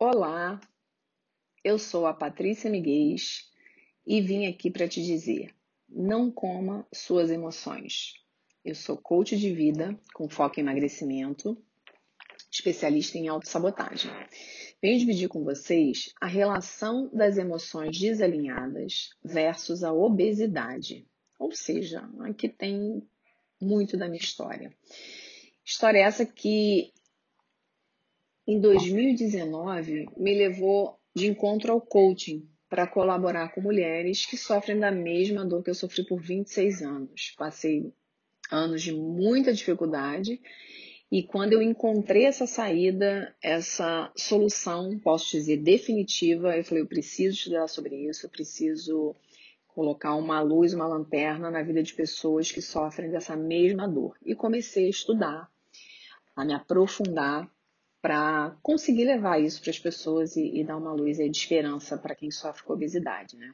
Olá, eu sou a Patrícia Miguel e vim aqui para te dizer: não coma suas emoções. Eu sou coach de vida com foco em emagrecimento, especialista em autossabotagem. Venho dividir com vocês a relação das emoções desalinhadas versus a obesidade. Ou seja, aqui tem muito da minha história. História essa que em 2019 me levou de encontro ao coaching para colaborar com mulheres que sofrem da mesma dor que eu sofri por 26 anos. Passei anos de muita dificuldade e quando eu encontrei essa saída, essa solução, posso dizer definitiva, eu falei, eu preciso estudar sobre isso, eu preciso colocar uma luz, uma lanterna na vida de pessoas que sofrem dessa mesma dor. E comecei a estudar, a me aprofundar para conseguir levar isso para as pessoas e, e, dar uma luz aí de esperança para quem sofre com obesidade, né?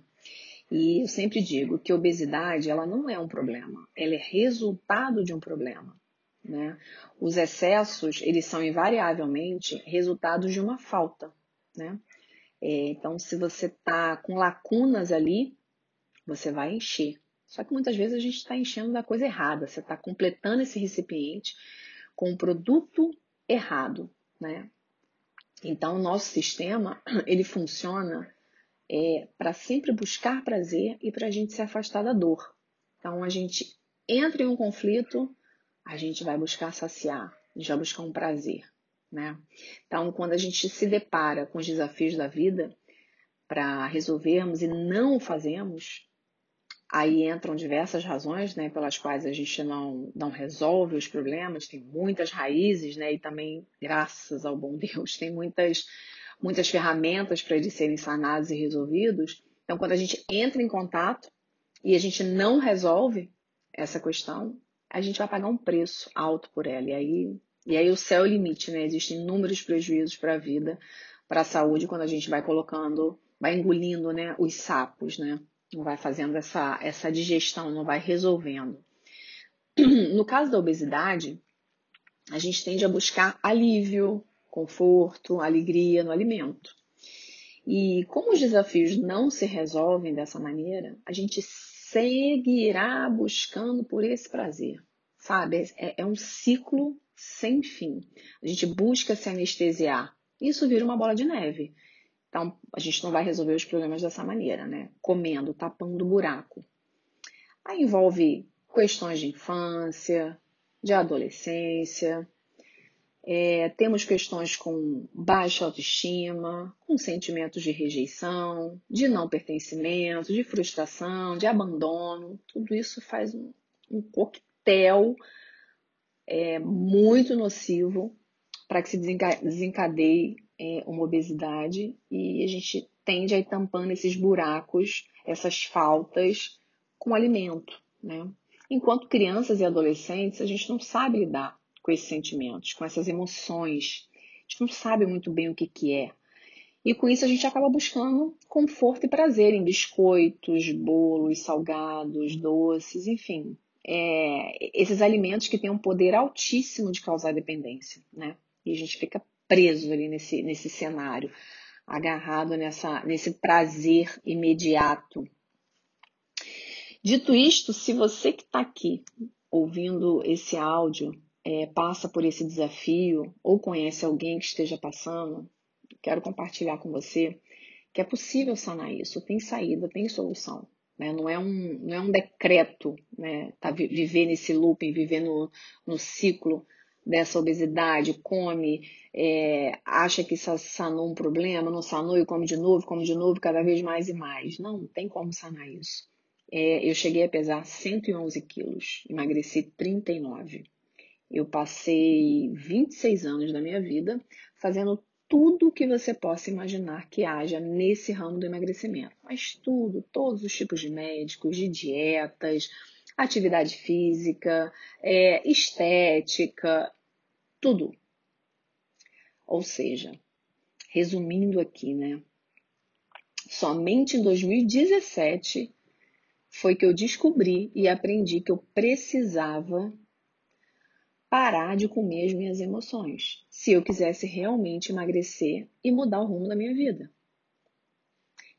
E eu sempre digo que obesidade ela não é um problema, ela é resultado de um problema, né? Os excessos eles são invariavelmente resultados de uma falta, né? É, então, se você está com lacunas ali, você vai encher. Só que muitas vezes a gente está enchendo da coisa errada. Você está completando esse recipiente com um produto errado né? Então, o nosso sistema, ele funciona é, para sempre buscar prazer e para a gente se afastar da dor. Então, a gente entra em um conflito, a gente vai buscar saciar, vai buscar um prazer, né? Então, quando a gente se depara com os desafios da vida para resolvermos e não fazemos, Aí entram diversas razões, né, pelas quais a gente não, não resolve os problemas, tem muitas raízes, né, e também, graças ao bom Deus, tem muitas, muitas ferramentas para eles serem sanados e resolvidos. Então, quando a gente entra em contato e a gente não resolve essa questão, a gente vai pagar um preço alto por ela. E aí, e aí o céu é o limite, né? Existem inúmeros prejuízos para a vida, para a saúde, quando a gente vai colocando, vai engolindo, né, os sapos, né? Não vai fazendo essa, essa digestão, não vai resolvendo. No caso da obesidade, a gente tende a buscar alívio, conforto, alegria no alimento. E como os desafios não se resolvem dessa maneira, a gente seguirá buscando por esse prazer, sabe? É, é um ciclo sem fim. A gente busca se anestesiar. Isso vira uma bola de neve. Então, a gente não vai resolver os problemas dessa maneira, né? Comendo, tapando buraco. Aí envolve questões de infância, de adolescência, é, temos questões com baixa autoestima, com sentimentos de rejeição, de não pertencimento, de frustração, de abandono. Tudo isso faz um, um coquetel é, muito nocivo para que se desencadeie é, uma obesidade e a gente tende a ir tampando esses buracos, essas faltas com alimento, né? Enquanto crianças e adolescentes, a gente não sabe lidar com esses sentimentos, com essas emoções. A gente não sabe muito bem o que, que é. E com isso a gente acaba buscando conforto e prazer em biscoitos, bolos, salgados, doces, enfim. É, esses alimentos que têm um poder altíssimo de causar dependência, né? E a gente fica preso ali nesse, nesse cenário, agarrado nessa, nesse prazer imediato. Dito isto, se você que está aqui ouvindo esse áudio é, passa por esse desafio ou conhece alguém que esteja passando, quero compartilhar com você que é possível sanar isso, tem saída, tem solução. Né? Não, é um, não é um decreto né? tá, viver nesse looping, viver no, no ciclo dessa obesidade, come, é, acha que sanou um problema, não sanou e come de novo, come de novo, cada vez mais e mais. Não, não tem como sanar isso. É, eu cheguei a pesar 111 quilos, emagreci 39. Eu passei 26 anos da minha vida fazendo tudo que você possa imaginar que haja nesse ramo do emagrecimento. Mas tudo, todos os tipos de médicos, de dietas, atividade física, é, estética, tudo. Ou seja, resumindo aqui, né? Somente em 2017 foi que eu descobri e aprendi que eu precisava parar de comer as minhas emoções, se eu quisesse realmente emagrecer e mudar o rumo da minha vida.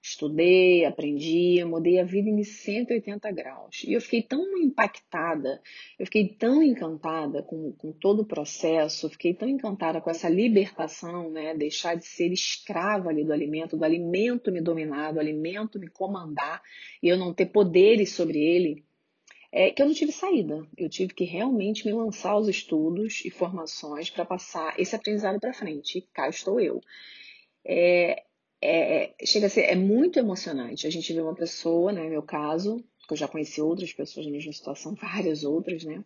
Estudei, aprendi, mudei a vida em 180 graus. E eu fiquei tão impactada, eu fiquei tão encantada com, com todo o processo, fiquei tão encantada com essa libertação, né? Deixar de ser escrava ali do alimento, do alimento me dominar, do alimento me comandar e eu não ter poderes sobre ele, é, que eu não tive saída. Eu tive que realmente me lançar aos estudos e formações para passar esse aprendizado para frente. E cá estou eu. É, é, é, chega a ser é muito emocionante. A gente vê uma pessoa, né, no meu caso, que eu já conheci outras pessoas na mesma situação, várias outras, né,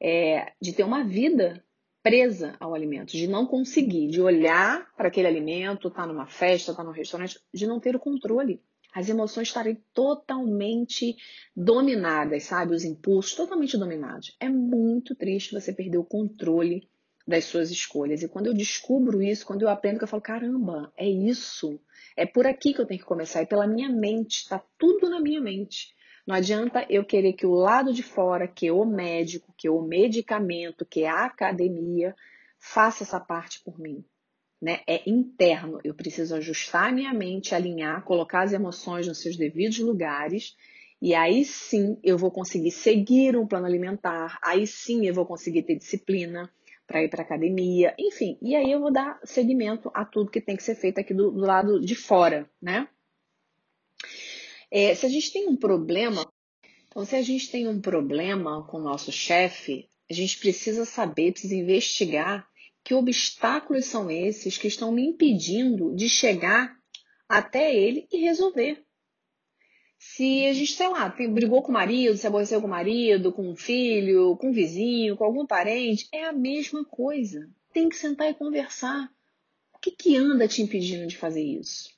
é, de ter uma vida presa ao alimento, de não conseguir, de olhar para aquele alimento, tá numa festa, tá num restaurante, de não ter o controle. As emoções estarem totalmente dominadas, sabe? Os impulsos totalmente dominados. É muito triste você perder o controle das suas escolhas. E quando eu descubro isso, quando eu aprendo, que eu falo, caramba, é isso. É por aqui que eu tenho que começar, é pela minha mente, está tudo na minha mente. Não adianta eu querer que o lado de fora, que o médico, que o medicamento, que a academia, faça essa parte por mim. Né? É interno. Eu preciso ajustar a minha mente, alinhar, colocar as emoções nos seus devidos lugares. E aí sim eu vou conseguir seguir um plano alimentar. Aí sim eu vou conseguir ter disciplina para ir para academia, enfim. E aí eu vou dar seguimento a tudo que tem que ser feito aqui do, do lado de fora, né? É, se a gente tem um problema, então se a gente tem um problema com o nosso chefe, a gente precisa saber, precisa investigar que obstáculos são esses que estão me impedindo de chegar até ele e resolver. Se a gente, sei lá, brigou com o marido, se aborreceu com o marido, com o filho, com o vizinho, com algum parente, é a mesma coisa. Tem que sentar e conversar. O que, que anda te impedindo de fazer isso?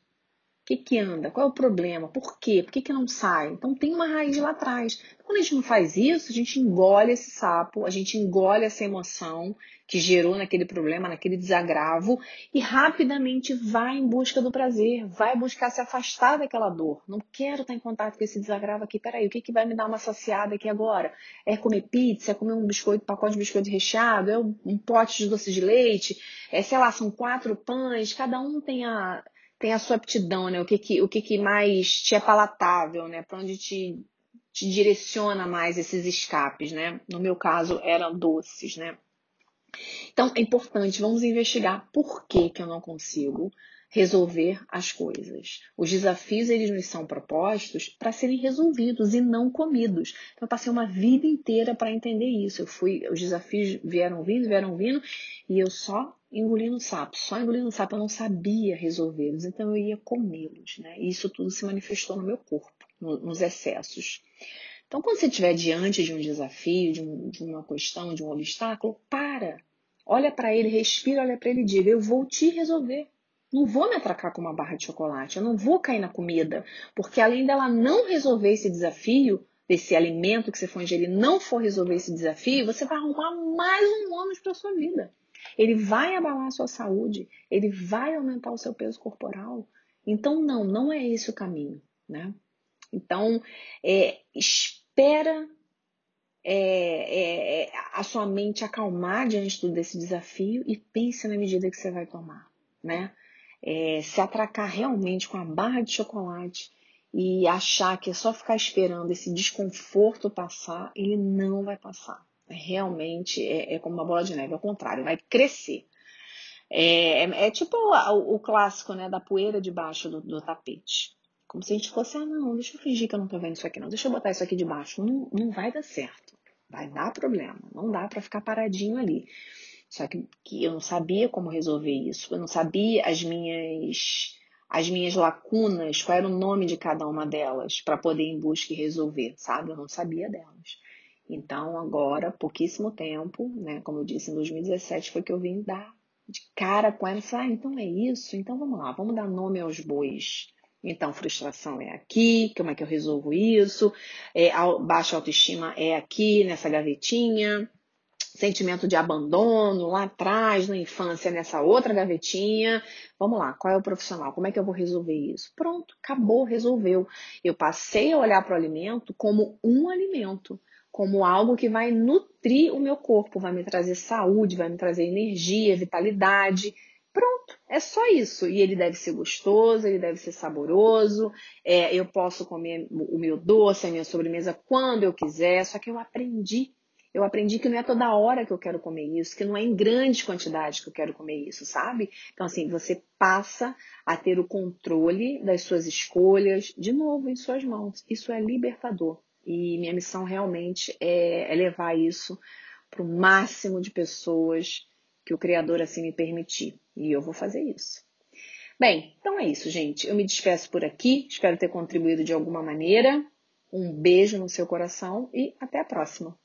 Que, que anda? Qual é o problema? Por quê? Por que, que não sai? Então tem uma raiz lá atrás. Quando a gente não faz isso, a gente engole esse sapo, a gente engole essa emoção que gerou naquele problema, naquele desagravo, e rapidamente vai em busca do prazer, vai buscar se afastar daquela dor. Não quero estar em contato com esse desagravo aqui. Peraí, o que, que vai me dar uma saciada aqui agora? É comer pizza? É comer um biscoito, pacote de biscoito recheado? É um pote de doce de leite? É, sei lá, são quatro pães, cada um tem a, tem a sua aptidão, né? O que, que, o que, que mais te é palatável, né? Para onde te, te direciona mais esses escapes, né? No meu caso, eram doces, né? Então, é importante, vamos investigar por que, que eu não consigo resolver as coisas. Os desafios, eles nos são propostos para serem resolvidos e não comidos. Então, eu passei uma vida inteira para entender isso. Eu fui, os desafios vieram vindo, vieram vindo, e eu só engolindo sapo, só engolindo sapo, eu não sabia resolvê-los, então eu ia comê-los, né? E isso tudo se manifestou no meu corpo, no, nos excessos. Então, quando você estiver diante de um desafio, de, um, de uma questão, de um obstáculo, para. Olha para ele, respira, olha para ele e diga: Eu vou te resolver. Não vou me atracar com uma barra de chocolate, eu não vou cair na comida, porque além dela não resolver esse desafio, desse alimento que você for ingerir, não for resolver esse desafio, você vai arrumar mais um ônus para sua vida. Ele vai abalar a sua saúde, ele vai aumentar o seu peso corporal. Então, não, não é esse o caminho, né? Então, é, espera é, é, é, a sua mente acalmar diante desse desafio e pense na medida que você vai tomar, né? É, se atracar realmente com a barra de chocolate e achar que é só ficar esperando esse desconforto passar, ele não vai passar. Realmente é, é como uma bola de neve, ao contrário, vai crescer. É, é, é tipo o, o, clássico né, da poeira debaixo do, do tapete. Como se a gente fosse, ah, não, deixa eu fingir que eu não tô vendo isso aqui, não. Deixa eu botar isso aqui debaixo. Não, não vai dar certo. Vai dar problema. Não dá para ficar paradinho ali. Só que, que eu não sabia como resolver isso. Eu não sabia as minhas as minhas lacunas, qual era o nome de cada uma delas, para poder ir em busca e resolver, sabe? Eu não sabia delas. Então, agora, pouquíssimo tempo, né? Como eu disse, em 2017 foi que eu vim dar de cara com ela. Ah, então é isso? Então vamos lá, vamos dar nome aos bois. Então, frustração é aqui, como é que eu resolvo isso? É, baixa autoestima é aqui, nessa gavetinha. Sentimento de abandono lá atrás, na infância, nessa outra gavetinha. Vamos lá, qual é o profissional? Como é que eu vou resolver isso? Pronto, acabou, resolveu. Eu passei a olhar para o alimento como um alimento. como algo que vai nutrir o meu corpo, vai me trazer saúde, vai me trazer energia, vitalidade. Pronto, é só isso. E ele deve ser gostoso, ele deve ser saboroso. É, eu posso comer o meu doce, a minha sobremesa quando eu quiser. Só que eu aprendi eu aprendi que não é toda hora que eu quero comer isso, que não é em grandes quantidades que eu quero comer isso, sabe? Então, assim, você passa a ter o controle das suas escolhas, de novo, em suas mãos. Isso é libertador. E minha missão realmente é, é levar isso para o máximo de pessoas que o Criador assim me permitir. E eu vou fazer isso. Bem, então é isso, gente. Eu me despeço por aqui. Espero ter contribuído de alguma maneira. Um beijo no seu coração e até a próxima.